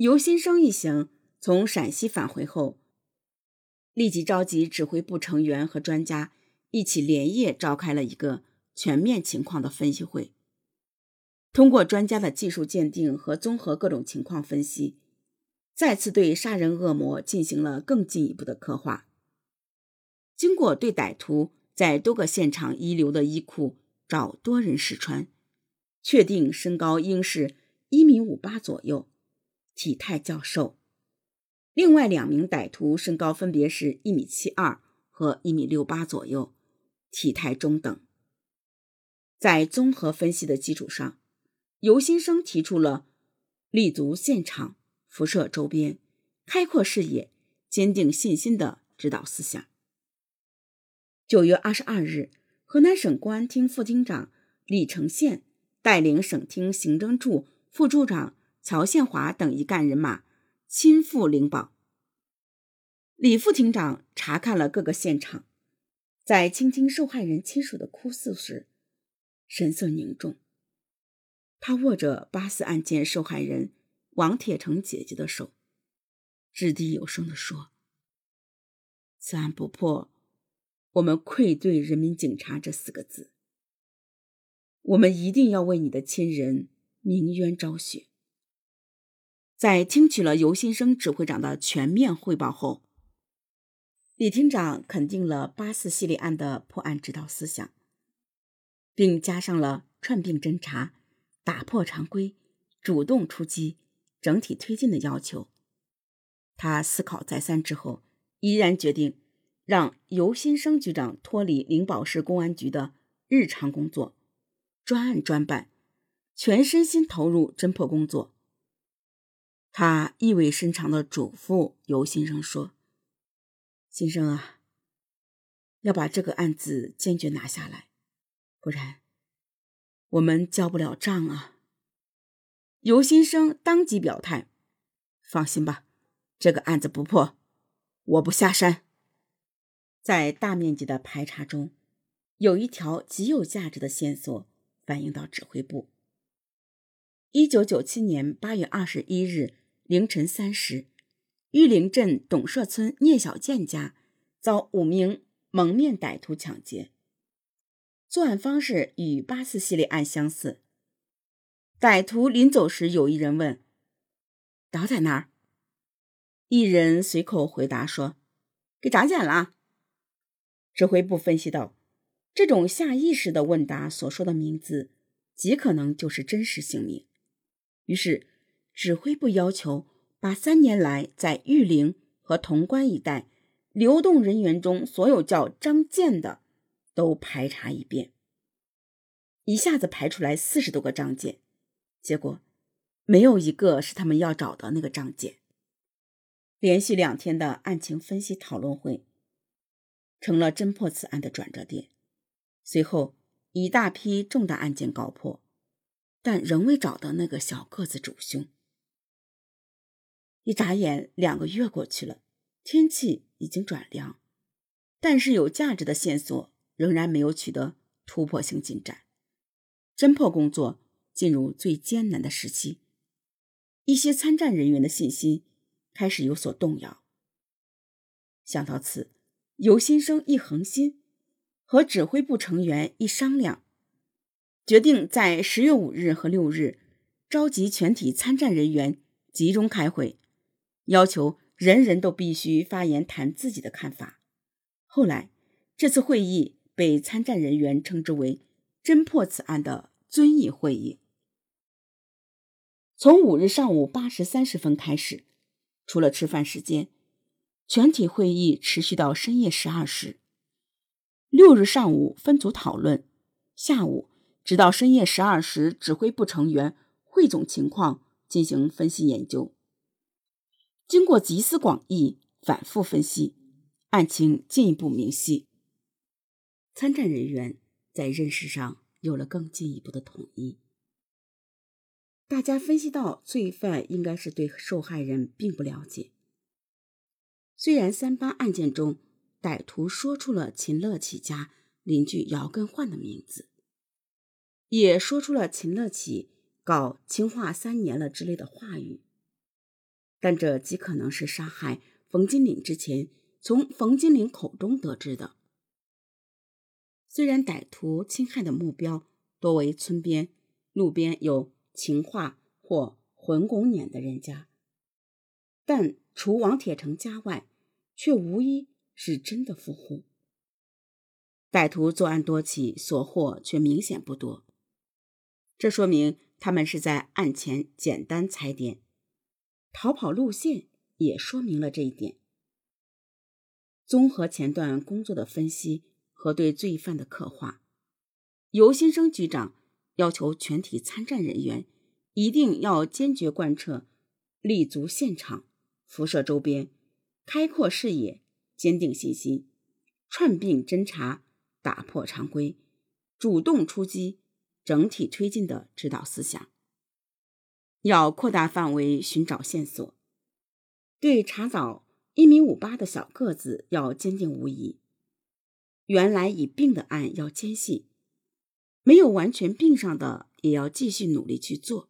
尤新生一行从陕西返回后，立即召集指挥部成员和专家一起连夜召开了一个全面情况的分析会。通过专家的技术鉴定和综合各种情况分析，再次对杀人恶魔进行了更进一步的刻画。经过对歹徒在多个现场遗留的衣裤找多人试穿，确定身高应是一米五八左右，体态较瘦。另外两名歹徒身高分别是一米七二和一米六八左右，体态中等。在综合分析的基础上，尤新生提出了立足现场、辐射周边、开阔视野、坚定信心的指导思想。九月二十二日，河南省公安厅副厅长李承宪带领省厅行政处副处长曹宪华等一干人马亲赴灵宝。李副厅长查看了各个现场，在倾听受害人亲属的哭诉时，神色凝重。他握着八四案件受害人王铁成姐姐的手，掷地有声地说：“此案不破，我们愧对人民警察这四个字。我们一定要为你的亲人鸣冤昭雪。”在听取了尤新生指挥长的全面汇报后，李厅长肯定了八四系列案的破案指导思想，并加上了串并侦查。打破常规，主动出击，整体推进的要求。他思考再三之后，依然决定让尤新生局长脱离灵宝市公安局的日常工作，专案专办，全身心投入侦破工作。他意味深长的嘱咐尤新生说：“新生啊，要把这个案子坚决拿下来，不然……”我们交不了账啊！尤新生当即表态：“放心吧，这个案子不破，我不下山。”在大面积的排查中，有一条极有价值的线索反映到指挥部。一九九七年八月二十一日凌晨三时，玉林镇董社村聂小建家遭五名蒙面歹徒抢劫。作案方式与八四系列案相似。歹徒临走时，有一人问：“刀在哪儿？”一人随口回答说：“给长捡了。”指挥部分析道：“这种下意识的问答所说的名字，极可能就是真实姓名。”于是，指挥部要求把三年来在玉林和潼关一带流动人员中所有叫张建的。都排查一遍，一下子排出来四十多个张建，结果没有一个是他们要找的那个张建。连续两天的案情分析讨论会，成了侦破此案的转折点。随后，一大批重大案件告破，但仍未找到那个小个子主凶。一眨眼，两个月过去了，天气已经转凉，但是有价值的线索。仍然没有取得突破性进展，侦破工作进入最艰难的时期，一些参战人员的信心开始有所动摇。想到此，尤新生一横心，和指挥部成员一商量，决定在十月五日和六日召集全体参战人员集中开会，要求人人都必须发言谈自己的看法。后来，这次会议。被参战人员称之为“侦破此案的遵义会议”。从五日上午八时三十分开始，除了吃饭时间，全体会议持续到深夜十二时。六日上午分组讨论，下午直到深夜十二时，指挥部成员汇总情况进行分析研究。经过集思广益、反复分析，案情进一步明晰。参战人员在认识上有了更进一步的统一。大家分析到，罪犯应该是对受害人并不了解。虽然三八案件中歹徒说出了秦乐启家邻居姚根焕的名字，也说出了秦乐启搞清化三年了之类的话语，但这极可能是杀害冯金岭之前从冯金岭口中得知的。虽然歹徒侵害的目标多为村边、路边有情话或混拱撵的人家，但除王铁成家外，却无一是真的富户。歹徒作案多起，所获却明显不多，这说明他们是在案前简单踩点，逃跑路线也说明了这一点。综合前段工作的分析。和对罪犯的刻画，尤先生局长要求全体参战人员一定要坚决贯彻立足现场、辐射周边、开阔视野、坚定信心、串并侦查、打破常规、主动出击、整体推进的指导思想。要扩大范围寻找线索，对查找一米五八的小个子要坚定无疑。原来已病的案要坚信，没有完全病上的也要继续努力去做。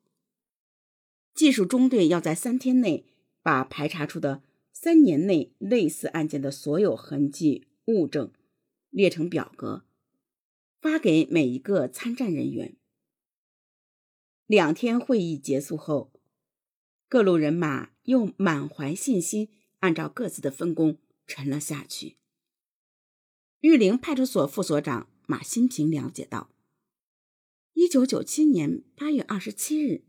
技术中队要在三天内把排查出的三年内类似案件的所有痕迹物证列成表格，发给每一个参战人员。两天会议结束后，各路人马又满怀信心，按照各自的分工沉了下去。玉林派出所副所长马新平了解到，一九九七年八月二十七日，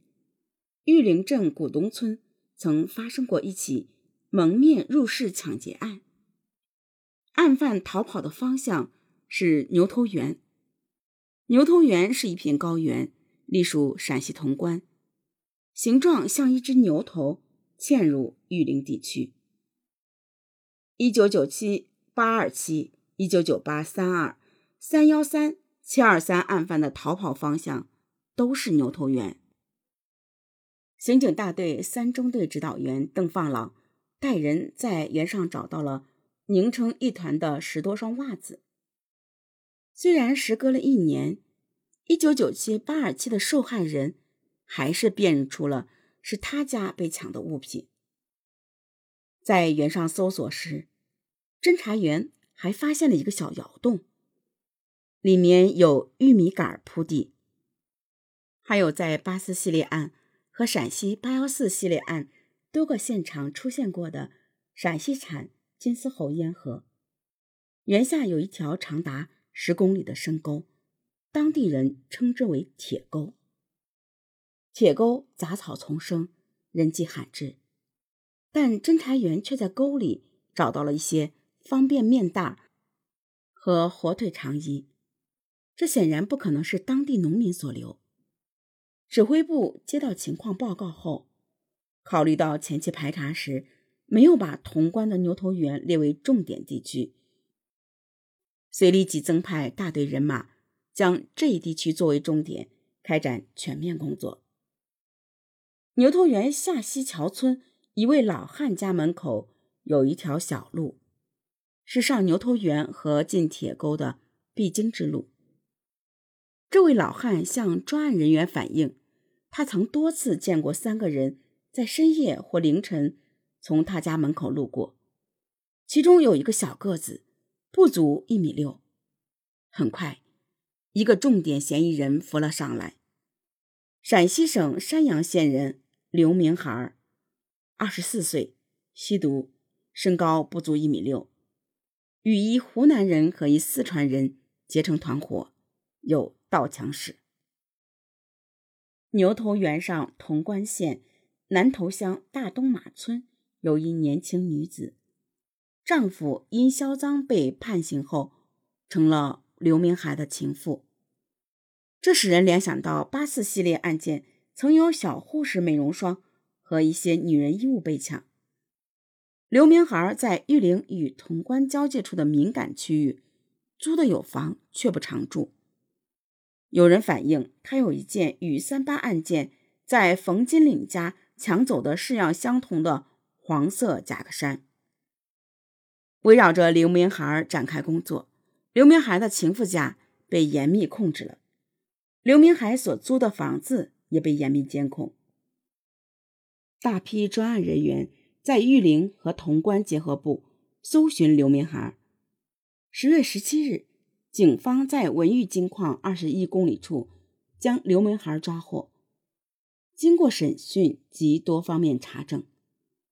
玉林镇古东村曾发生过一起蒙面入室抢劫案。案犯逃跑的方向是牛头原，牛头原是一片高原，隶属陕西潼关，形状像一只牛头嵌入玉林地区。一九九七八二七。一九九八三二三幺三七二三案犯的逃跑方向都是牛头原。刑警大队三中队指导员邓放朗带人在原上找到了拧成一团的十多双袜子。虽然时隔了一年，一九九七八二七的受害人还是辨认出了是他家被抢的物品。在原上搜索时，侦查员。还发现了一个小窑洞，里面有玉米杆铺地。还有在八四系列案和陕西八幺四系列案多个现场出现过的陕西产金丝猴烟盒，原下有一条长达十公里的深沟，当地人称之为铁沟。铁沟杂草丛生，人迹罕至，但侦查员却在沟里找到了一些。方便面袋和火腿肠衣，这显然不可能是当地农民所留。指挥部接到情况报告后，考虑到前期排查时没有把潼关的牛头原列为重点地区，遂立即增派大队人马，将这一地区作为重点，开展全面工作。牛头园下西桥村一位老汉家门口有一条小路。是上牛头园和进铁沟的必经之路。这位老汉向专案人员反映，他曾多次见过三个人在深夜或凌晨从他家门口路过，其中有一个小个子，不足一米六。很快，一个重点嫌疑人浮了上来：陕西省山阳县人刘明孩，二十四岁，吸毒，身高不足一米六。与一湖南人和一四川人结成团伙，有盗抢史。牛头原上潼关县南头乡大东马村有一年轻女子，丈夫因销赃被判刑后，成了刘明海的情妇。这使人联想到八四系列案件，曾有小护士美容霜和一些女人衣物被抢。刘明孩在玉林与潼关交界处的敏感区域租的有房，却不常住。有人反映，他有一件与三八案件在冯金岭家抢走的式样相同的黄色夹克衫。围绕着刘明孩展开工作，刘明海的情妇家被严密控制了，刘明海所租的房子也被严密监控。大批专案人员在玉林和潼关结合部搜寻刘明孩。十月十七日，警方在文玉金矿二十一公里处将刘明孩抓获。经过审讯及多方面查证，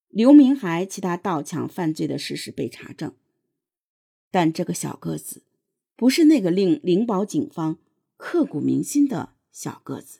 刘明孩其他盗抢犯罪的事实被查证。但这个小个子，不是那个令灵宝警方刻骨铭心的小个子。